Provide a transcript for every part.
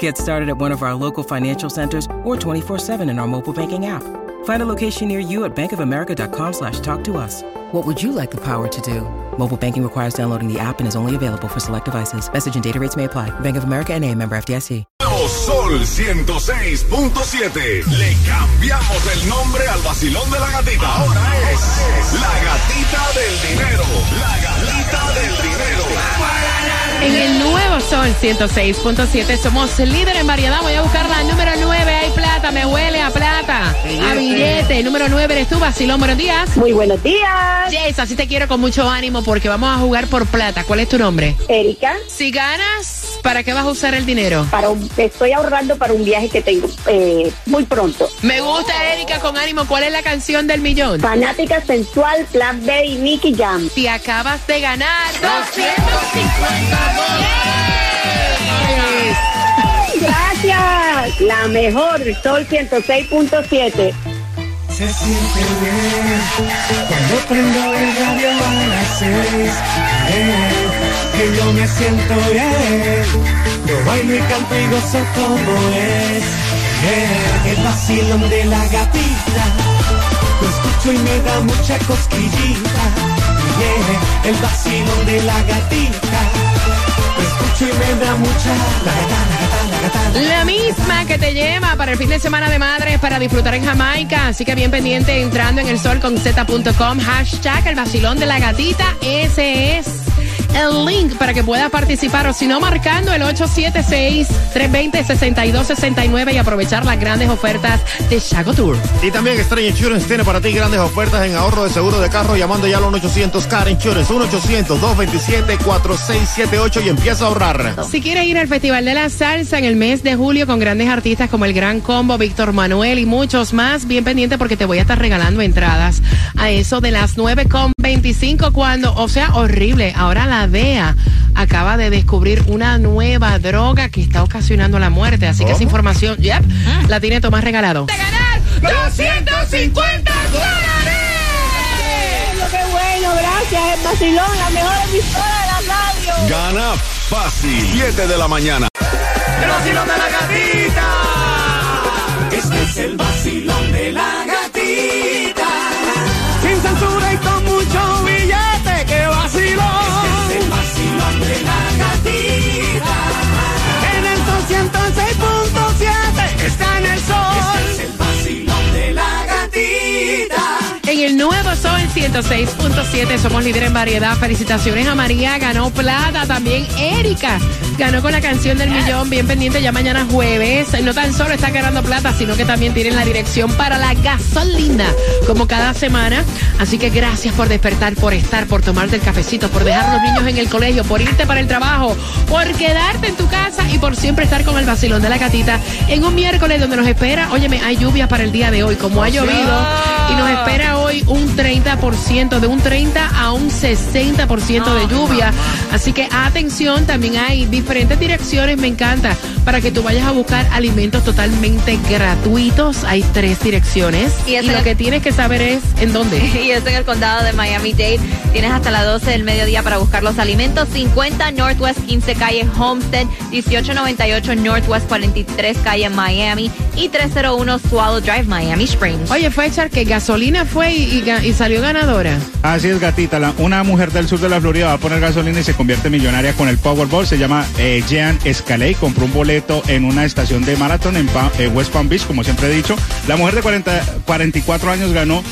Get started at one of our local financial centers or 24-7 in our mobile banking app. Find a location near you at bankofamerica.com slash talk to us. What would you like the power to do? Mobile banking requires downloading the app and is only available for select devices. Message and data rates may apply. Bank of America and a member FDIC. Sol 106.7. Le cambiamos el nombre al vacilón de la gatita. Ahora es la gatita del dinero. La gatita del dinero. En el nuevo Sol 106.7 somos líder en variedad. Voy a buscar la número 9. Hay plata, me huele a plata. A billete. Número 9 eres tú, vacilón. Buenos días. Muy buenos días, Jess, así te quiero con mucho ánimo porque vamos a jugar por plata. ¿Cuál es tu nombre? Erika. Si ganas, ¿para qué vas a usar el dinero? Para un- estoy ahorrando para un viaje que tengo eh, muy pronto. Me gusta Erika con ánimo. ¿Cuál es la canción del millón? Fanática sensual, Plan B y Nicky Jam. Te acabas de ganar 250 dólares. Gracias. La mejor, Sol 106.7. Se siente bien cuando prendo el radio a las seis. que yo me siento bien. Yo bailo y canto y gozo como es. el vacilón de la gatita. Lo escucho y me da mucha cosquillita. yeah, el vacilón de la gatita. La misma que te lleva para el fin de semana de madres para disfrutar en Jamaica. Así que bien pendiente entrando en el sol con z.com. Hashtag el vacilón de la gatita. Ese es el link para que puedas participar o si no marcando el 876-320-6269 y aprovechar las grandes ofertas de Chago Tour. Y también Estrella Insurance tiene para ti grandes ofertas en ahorro de seguro de carro llamando ya al 1-800 Car Insurance, 1-800-227-4678 y empieza a ahorrar. Si quieres ir al Festival de la Salsa en el mes de julio con grandes artistas como el Gran Combo, Víctor Manuel y muchos más, bien pendiente porque te voy a estar regalando entradas a eso de las 9.25 cuando, o sea, horrible, ahora la DEA acaba de descubrir una nueva droga que está ocasionando la muerte, así que esa información, yep, la tiene Tomás regalado. ¡De ganar 250 dólares! ¡Qué bueno! Gracias, el vacilón, la mejor emisora de la radio. Gana fácil. 7 de la mañana. El vacilón de la gatita. Este es el vacilón de la 106.7 somos líder en variedad. Felicitaciones a María, ganó plata. También Erika ganó con la canción del millón. Bien pendiente ya mañana jueves. No tan solo está ganando plata, sino que también tienen la dirección para la gasolina, como cada semana. Así que gracias por despertar, por estar, por tomarte el cafecito, por dejar a los niños en el colegio, por irte para el trabajo, por quedarte en tu casa y por siempre estar con el vacilón de la gatita en un miércoles donde nos espera, óyeme, hay lluvia para el día de hoy, como ha llovido y nos espera hoy un 30%, de un 30 a un 60% de lluvia. Así que atención, también hay diferentes direcciones, me encanta, para que tú vayas a buscar alimentos totalmente gratuitos. Hay tres direcciones Y lo el- que tienes que saber es en dónde. Y es en el condado de Miami-Dade. Tienes hasta las 12 del mediodía para buscar los alimentos. 50 Northwest 15 calle Homestead, 1898 Northwest 43 calle Miami y 301 Swallow Drive Miami Springs. Oye, fue echar que gasolina fue y, y salió ganadora. Así es, gatita. La- una mujer del sur de la Florida va a poner gasolina y se convierte millonaria con el Powerball. Se llama eh, Jean Escalay. Compró un boleto en una estación de maratón en eh, West Palm Beach, como siempre he dicho. La mujer de 40 44 años ganó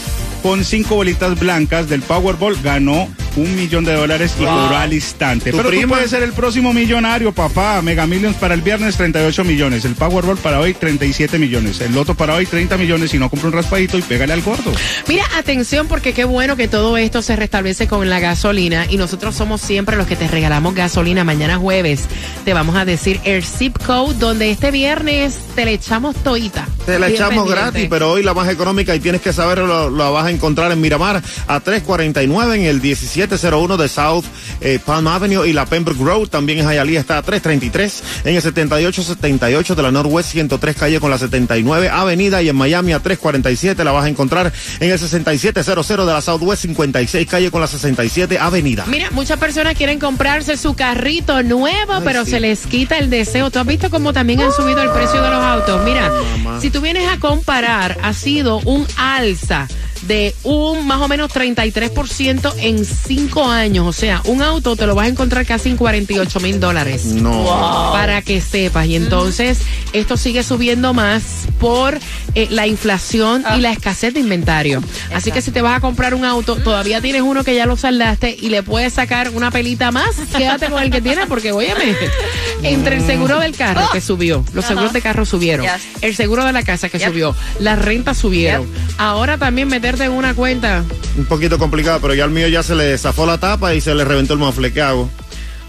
con cinco bolitas blancas del Powerball. Ganó un millón de dólares y cobró al instante. ¿Tu Pero tú prima? puedes ser el próximo millonario, papá. Mega Millions para el viernes 38 millones, el Powerball para hoy 37 millones, el Loto para hoy 30 millones y no compra un raspadito y pégale al gordo. Mira, atención, porque qué bueno que todo esto se restablece con la gasolina y nosotros somos siempre los que te regalamos gasolina. Mañana jueves te vamos a decir el zip code donde este viernes te le echamos toita. Te la echamos gratis, pero hoy la más económica y tienes que saberlo, lo, la vas a encontrar en Miramar a 349 en el 1701 de South eh, Palm Avenue y la Pembroke Road. También en Hialeah está a 333 en el 7878 de la Northwest 103 calle con la 79 Avenida y en Miami a 347 la vas a encontrar en el 6700 de la Southwest 56 calle con la 67 Avenida. Mira, muchas personas quieren comprarse su carrito nuevo, pero sí. se les quita el deseo. ¿Tú has visto cómo también han subido el precio de los autos? Mira, Mamá. si tú vienes a comparar, ha sido un alza de un más o menos 33% en cinco años. O sea, un auto te lo vas a encontrar casi en 48 mil dólares. No. Para que sepas. Y entonces, esto sigue subiendo más por eh, la inflación y la escasez de inventario. Así que si te vas a comprar un auto, todavía tienes uno que ya lo saldaste y le puedes sacar una pelita más, quédate con el que tienes, porque, óyeme, entre el seguro del carro que subió, los seguros de carro subieron, Yes. el seguro de la casa que Yep. subió, las rentas subieron. Ahora también meterte en una cuenta. Un poquito complicado, pero ya al mío ya se le zafó la tapa y se le reventó el mofle. ¿Qué hago?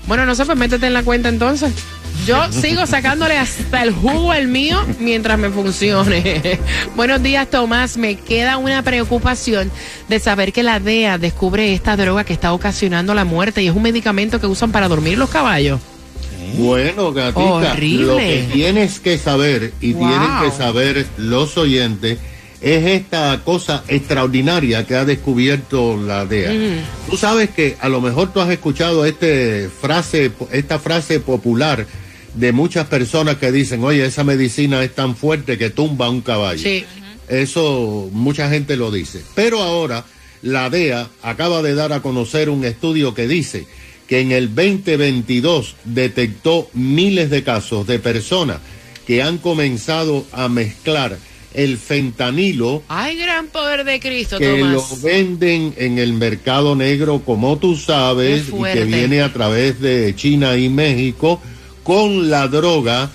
Bueno, no sé, pues métete en la cuenta entonces. Yo sigo sacándole hasta el jugo al mío mientras me funcione. Buenos días, Tomás. Me queda una preocupación de saber que la DEA descubre esta droga que está ocasionando la muerte y es un medicamento que usan para dormir los caballos. Bueno, gatita, Horrible. lo que tienes que saber y Wow. tienen que saber los oyentes es esta cosa extraordinaria que ha descubierto la DEA. Tú sabes que a lo mejor tú has escuchado este frase, esta frase popular de muchas personas que dicen, oye, esa medicina es tan fuerte que tumba a un caballo. Sí. Eso mucha gente lo dice. Pero ahora la DEA acaba de dar a conocer un estudio que dice que en el 2022 detectó miles de casos de personas que han comenzado a mezclar el fentanilo Ay, gran poder de Cristo, que lo Tomás. venden en el mercado negro, como tú sabes, y que viene a través de China y México, con la droga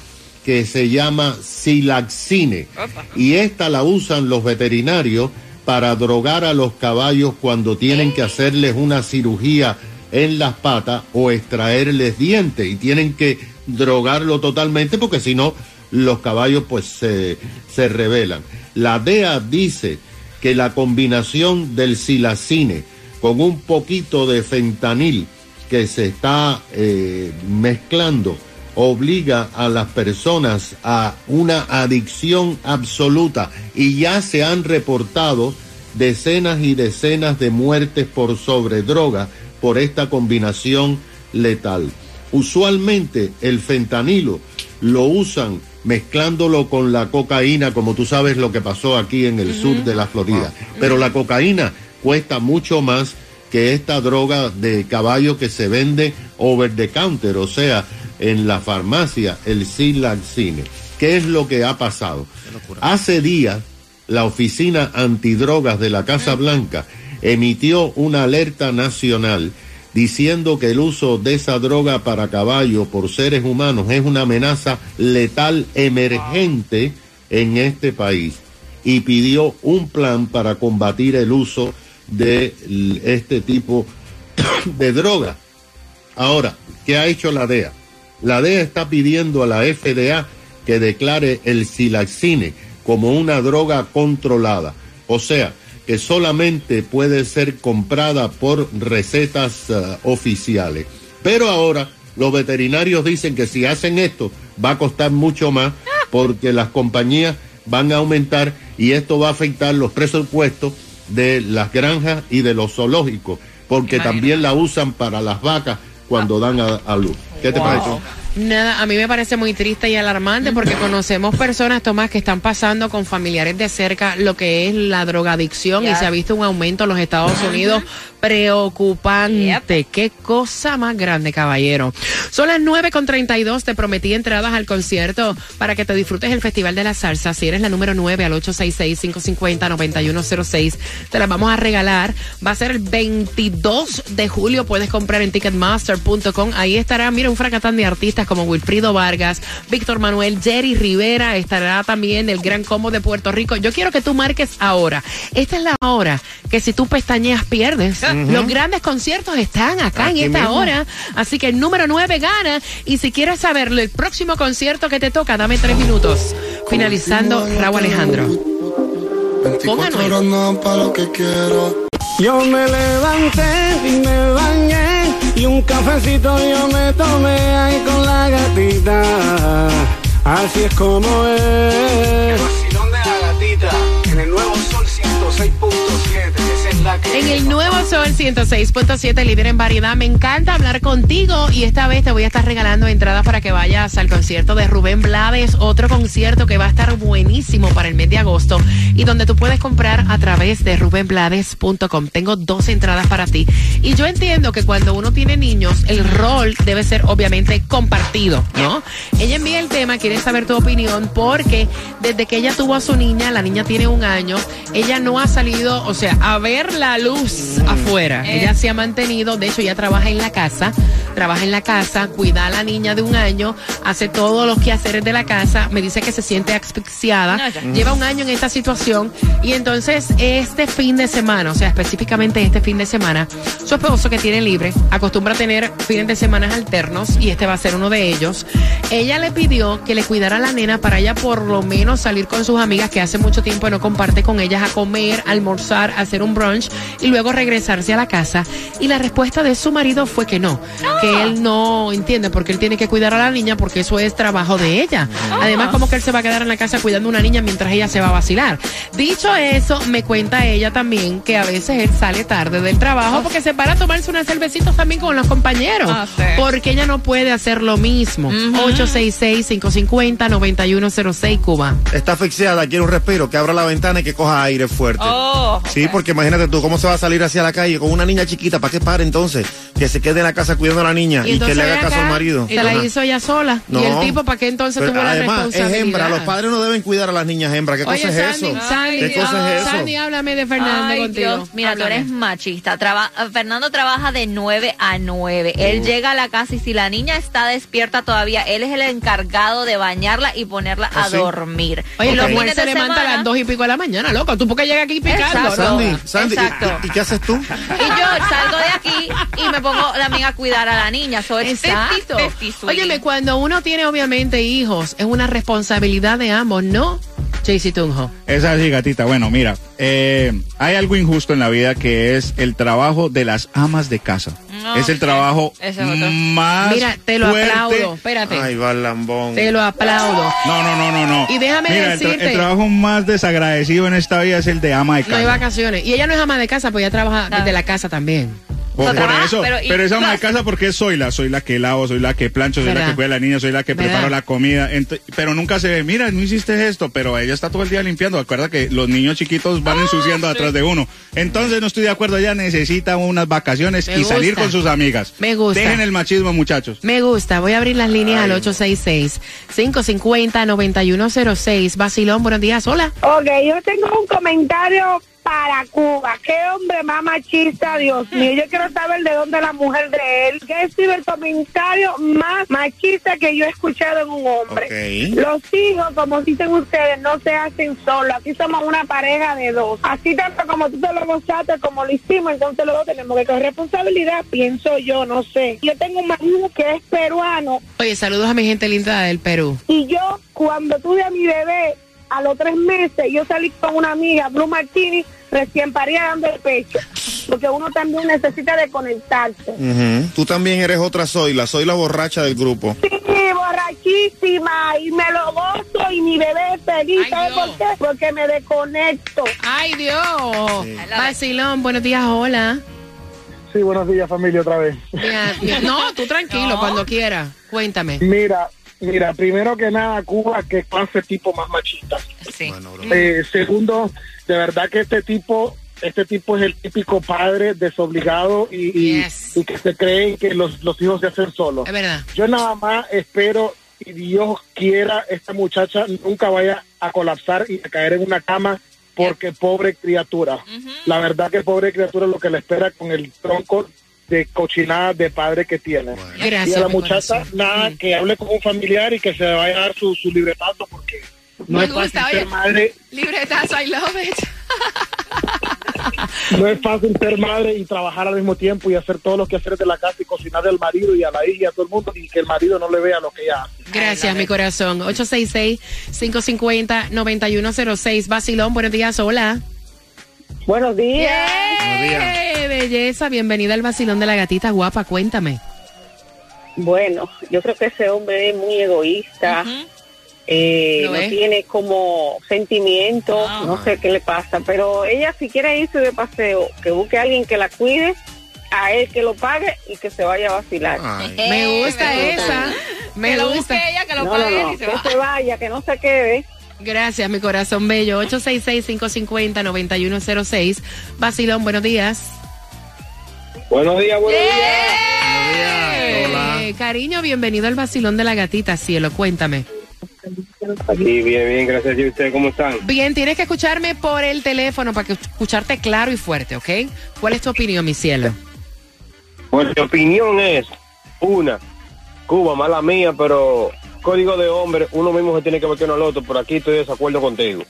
que se llama silaxine. Y esta la usan los veterinarios para drogar a los caballos cuando tienen que hacerles una cirugía en las patas o extraerles dientes y tienen que drogarlo totalmente porque si no los caballos pues se, se rebelan. La DEA dice que la combinación del silacine con un poquito de fentanil que se está eh, mezclando obliga a las personas a una adicción absoluta y ya se han reportado decenas y decenas de muertes por sobredroga por esta combinación letal. Usualmente el fentanilo lo usan mezclándolo con la cocaína, como tú sabes lo que pasó aquí en el sur de la Florida. Pero la cocaína cuesta mucho más que esta droga de caballo que se vende over the counter, o sea, en la farmacia, el Silaxine. ¿Qué es lo que ha pasado? Hace días, la Oficina Antidrogas de la Casa Blanca emitió una alerta nacional diciendo que el uso de esa droga para caballo por seres humanos es una amenaza letal emergente en este país y pidió un plan para combatir el uso de este tipo de droga. Ahora, ¿qué ha hecho la DEA? La DEA está pidiendo a la FDA que declare el silaxine como una droga controlada, o sea, que solamente puede ser comprada por recetas eh, oficiales. Pero ahora los veterinarios dicen que si hacen esto va a costar mucho más porque las compañías van a aumentar y esto va a afectar los presupuestos de las granjas y de los zoológicos, porque también la usan para las vacas cuando dan a, a luz. ¿Qué te parece? Nada, a mí me parece muy triste y alarmante porque conocemos personas, Tomás, que están pasando con familiares de cerca lo que es la drogadicción y se ha visto un aumento en los Estados Unidos preocupante. Qué cosa más grande, caballero. Son las 9 con 32. Te prometí entradas al concierto para que te disfrutes el Festival de la Salsa. Si eres la número 9 al 866-550-9106, te las vamos a regalar. Va a ser el 22 de julio. Puedes comprar en ticketmaster.com. Ahí estará, mira, un fracatán de artistas como Wilfrido Vargas, Víctor Manuel, Jerry Rivera. Estará también el Gran Combo de Puerto Rico. Yo quiero que tú marques ahora. Esta es la hora que si tú pestañeas pierdes. Los grandes conciertos están acá Aquí en esta mismo. hora. Así que el número 9 gana. Y si quieres saberlo, el próximo concierto que te toca, dame tres minutos. Finalizando, Raúl Alejandro. Ponga 24 nueve. horas no pa' lo que quiero. Yo me levanté y me bañé y un cafecito yo me tomé ahí con la gatita. Así es como es. vacilón de la gatita en el nuevo Sol 106.7. En el nuevo Sol 106.7, líder en variedad. Me encanta hablar contigo y esta vez te voy a estar regalando entradas para que vayas al concierto de Rubén Blades, otro concierto que va a estar buenísimo para el mes de agosto y donde tú puedes comprar a través de rubenblades.com. Tengo dos entradas para ti. Y yo entiendo que cuando uno tiene niños, el rol debe ser obviamente compartido, ¿no? Ella envía el tema, quiere saber tu opinión porque desde que ella tuvo a su niña, la niña tiene un año, ella no ha salido, o sea, a ver luz afuera. Ella se ha mantenido, de hecho, ella trabaja en la casa, trabaja en la casa, cuida a la niña de un año, hace todos los quehaceres de la casa, me dice que se siente asfixiada, No, ya. lleva un año en esta situación y entonces este fin de semana, o sea, específicamente este fin de semana, su esposo que tiene libre, acostumbra a tener fines de semana alternos y este va a ser uno de ellos. Ella le pidió que le cuidara a la nena para ella por lo menos salir con sus amigas que hace mucho tiempo no comparte con ellas a comer, a almorzar, a hacer un brunch y luego regresarse a la casa. Y la respuesta de su marido fue que no, que él no entiende porque él tiene que cuidar a la niña porque eso es trabajo de ella. Además, como que él se va a quedar en la casa cuidando a una niña mientras ella se va a vacilar. Dicho eso, me cuenta ella también que a veces él sale tarde del trabajo porque se para a tomarse unas cervecitas también con los compañeros. Ah, sí. Porque ella no puede hacer lo mismo. 866-550-9106 Cuba. Está asfixiada, quiere un respiro, que abra la ventana y que coja aire fuerte. Oh, Sí, porque imagínate tú cómo se va a salir hacia la calle con una niña chiquita, ¿para qué para entonces? Que se quede en la casa cuidando a la niña y, que le haga caso acá, al marido. Se la hizo ella sola. No. Y el tipo, ¿para qué entonces Pero tuvo la además, es responsabilidad? hembra, los padres no deben cuidar a las niñas hembras. ¿Qué Oye, cosa es eso? Sandy, ¿Qué cosa es eso? Sandy, háblame de Fernando Ay, contigo. Dios, mira, tú eres machista. Traba- Fernando trabaja de 9 a 9. Él llega a la casa y si la niña está despierta todavía, él es el encargado de bañarla y ponerla ¿Ah, a sí? dormir. Oye, Y la los se levanta a las dos y pico de la mañana, loco. ¿Tú por qué llegas aquí picando? Exacto. Sandy, Sandy, ¿y- Exacto. ¿Y, y qué haces tú? Y yo salgo de aquí y me pongo también a cuidar a la niña. So it's Exacto. 50-50, sweetie. Óyeme, cuando uno tiene obviamente hijos, es una responsabilidad de ambos, ¿no? Jaycee Tunjo. Es así, gatita. Bueno, mira, eh, hay algo injusto en la vida que es el trabajo de las amas de casa. No, es el trabajo es más Mira, te lo fuerte. aplaudo. Espérate. Ay, va el lambón. Te lo aplaudo. No, no, no, no, no. Y déjame Mira, el tra- decirte- el, trabajo más desagradecido en esta vida es el de ama de No hay casa. vacaciones. Y ella no es ama de casa, pues ella trabaja Ah. desde la casa también. Por, No por trabaja, eso, pero pero, y es ama de casa porque soy la, soy la que lavo, soy la que plancho, soy ¿Verdad? la que cuida a la niña, soy la que ¿Verdad? preparo la comida, ent- pero nunca se ve, mira, no hiciste esto, pero ella está todo el día limpiando, acuerda que los niños chiquitos van ensuciando atrás de uno, entonces no estoy de acuerdo, ella necesita unas vacaciones Me y salir con sus amigas. Me gusta. Dejen el machismo, muchachos. Me gusta. Voy a abrir las líneas al 866-550-9106. Basilón, buenos días. Hola. Ok, yo tengo un comentario para Cuba. Qué hombre más machista, Dios mío. Yo quiero saber de dónde la mujer de él. ¿Qué es el comentario más machista que yo he escuchado en un hombre? Los hijos, como dicen ustedes, no se hacen solos. Aquí somos una pareja de dos. Así tanto como tú te lo gozaste, como lo hicimos, entonces los dos tenemos que coger responsabilidad, pienso yo, no sé. Yo tengo un marido que es peruano Oye, saludos a mi gente linda del Perú. y yo, cuando tuve a mi bebé, a los tres meses, yo salí con una amiga, Blue Martini, recién paría dando el pecho. Porque uno también necesita de conectarse. Ujú. Tú también eres otra Zoila, soy la borracha del grupo. Sí, borrachísima, y me lo gozo, y mi bebé es feliz. Ay, ¿Sabes Dios. por qué? Porque me desconecto. ¡Ay, Dios! Basilón, buenos días. Hola. Sí, buenos días familia otra vez. Mira, no, tú tranquilo, cuando quieras. Cuéntame. Mira, mira, primero que nada, Cuba, que clase tipo más machista. Sí. Eh, segundo, de verdad que este tipo, este tipo es el típico padre desobligado y, y- Yes. y que se creen que los, los hijos se hacen solos. Es verdad. Yo nada más espero y Dios quiera esta muchacha nunca vaya a colapsar y a caer en una cama porque pobre criatura. La verdad que pobre criatura lo que le espera con el tronco de cochinada de padre que tiene. y Gracias, a la muchacha corazón. nada que hable con un familiar y que se vaya a dar su, su libretazo no Me es fácil gusta, ser oye. madre, Libretazo, I love it. no es fácil ser madre y trabajar al mismo tiempo y hacer todos los quehaceres de la casa y cocinar al marido y a la hija y a todo el mundo y que el marido no le vea lo que ella hace. Gracias, mi corazón. 866-550-9106. Basilón, buenos días, hola. Buenos días. ¡Eh, belleza! Bienvenida al Basilón de la Gatita Guapa, cuéntame. Bueno, yo creo que ese hombre es muy egoísta. Eh, ¿Lo no tiene como sentimientos, Ah. no sé qué le pasa, pero ella si quiere irse de paseo, que busque a alguien que la cuide, a él que lo pague y que se vaya a vacilar. Ay. Me gusta me esa. Me que lo gusta. busque ella, que lo No, pague no, y se que va. se vaya, que no se quede. Gracias, mi corazón bello. 866-550-9106. Basilón, buenos días. Buenos días, buenos ¡Eh! Hola. Cariño, bienvenido al Basilón de la Gatita, cielo, cuéntame. Aquí, bien, bien, gracias. ¿Y ustedes cómo están? Bien, tienes que escucharme por el teléfono para que escucharte claro y fuerte, ¿ok? ¿Cuál es tu opinión, mi cielo? Pues mi opinión es, una, Cuba, mala mía, pero código de hombre, uno mismo se tiene que meter al otro, por aquí estoy de desacuerdo contigo.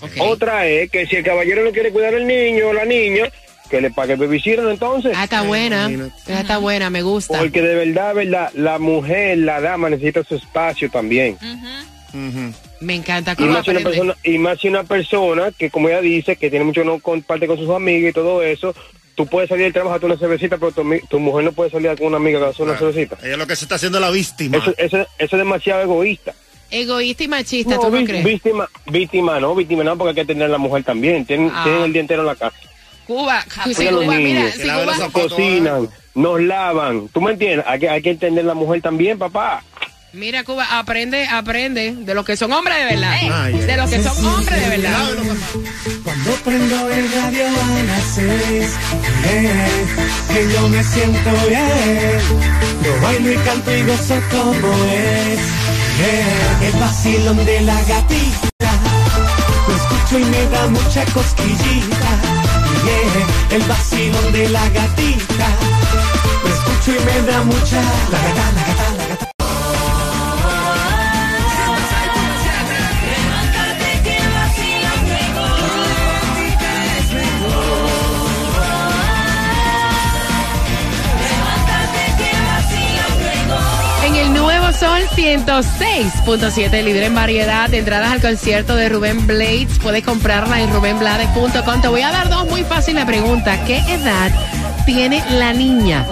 Ok. Otra es que si el caballero no quiere cuidar al niño o la niña, que le pague babysitter entonces. Ah, está buena. imagínate. Ah, Está buena, me gusta. Porque de verdad, verdad, la mujer, la dama necesita su espacio también. Me encanta Y más, si una persona, y más si una persona que, como ella dice, que tiene mucho no comparte con sus amigas y todo eso, tú puedes salir del trabajo a una cervecita, pero tu, tu mujer no puede salir con una amiga a hacer una cervecita. Ella lo que se está haciendo es la víctima. Eso, eso, eso es demasiado egoísta. Egoísta y machista, No, ¿tú no vi- crees? víctima, víctima no, víctima no, porque hay que tener a la mujer también. Tienen, Ah. tienen el día entero en la casa. Cuba, si Cuba, mira, si Cuba, zapatos. Cocinan, nos lavan. ¿Tú me entiendes? Hay que, hay que entender la mujer también, papá. mira Cuba, aprende, aprende de los que son hombres de verdad. Ay, de los que son hombres de verdad. Cuando prendo el radio a las seis, eh, que yo me siento bien. Yo bailo y canto y gozo como es. eh, el vacilón de la gatita. Lo escucho y me da mucha cosquillita. El vacilón de la gatita. Lo escucho y me da mucha. La gata, la gata, la gata. 106.7, líder en variedad de entradas al concierto de Rubén Blades. Puedes comprarla en rubenblades.com. Te voy a dar dos muy fáciles preguntas. ¿Qué edad tiene la niña?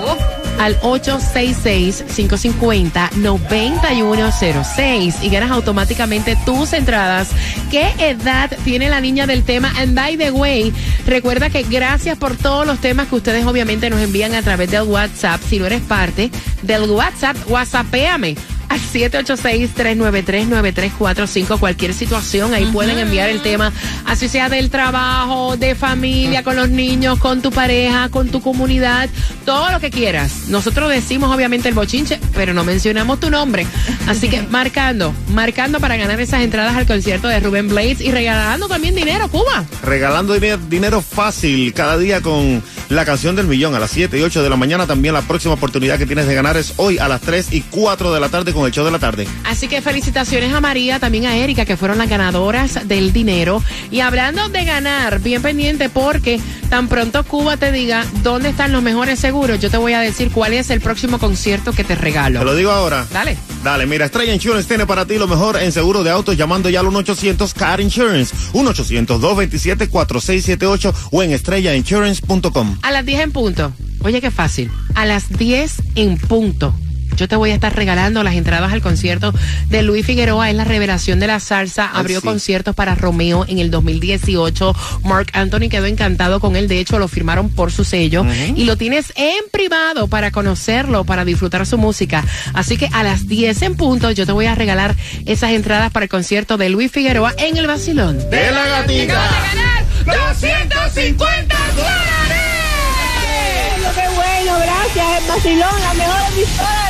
Al 866-550-9106 y ganas automáticamente tus entradas. ¿Qué edad tiene la niña del tema? And by the way, recuerda que gracias por todos los temas que ustedes obviamente nos envían a través del WhatsApp. Si no eres parte del WhatsApp, WhatsAppéame al 786-393-9345. Cualquier situación, ahí pueden enviar el tema, así sea del trabajo, de familia, con los niños, con tu pareja, con tu comunidad, todo lo que quieras. Nosotros decimos obviamente el bochinche, pero no mencionamos tu nombre. Así que marcando, marcando para ganar esas entradas al concierto de Rubén Blades y regalando también dinero, Cuba. Regalando dinero, dinero fácil cada día con la canción del millón a las 7 y 8 de la mañana. También la próxima oportunidad que tienes de ganar es hoy a las 3 y 4 de la tarde con el show de la tarde. Así que felicitaciones a María, también a Erika, que fueron las ganadoras del dinero. Y hablando de ganar, bien pendiente porque tan pronto Cuba te diga dónde están los mejores seguros, yo te voy a decir cuál es el próximo concierto que te regalo. Te lo digo ahora. Dale. Dale, mira, Estrella Insurance tiene para ti lo mejor en seguro de autos llamando ya al 1-800-CAR Insurance, 1-800-227-4678 o en estrellainsurance.com. A las 10 en punto. Oye, qué fácil. A las 10 en punto. Yo te voy a estar regalando las entradas al concierto de Luis Figueroa. Es la revelación de la salsa. Abrió sí. conciertos para Romeo en el 2018. Mark Anthony quedó encantado con él. De hecho, lo firmaron por su sello. Y lo tienes en privado para conocerlo, para disfrutar su música. Así que a las 10 en punto yo te voy a regalar esas entradas para el concierto de Luis Figueroa en el Basilón. De la gatita. 250 Qué bueno, gracias. El vacilón, la mejor emisora.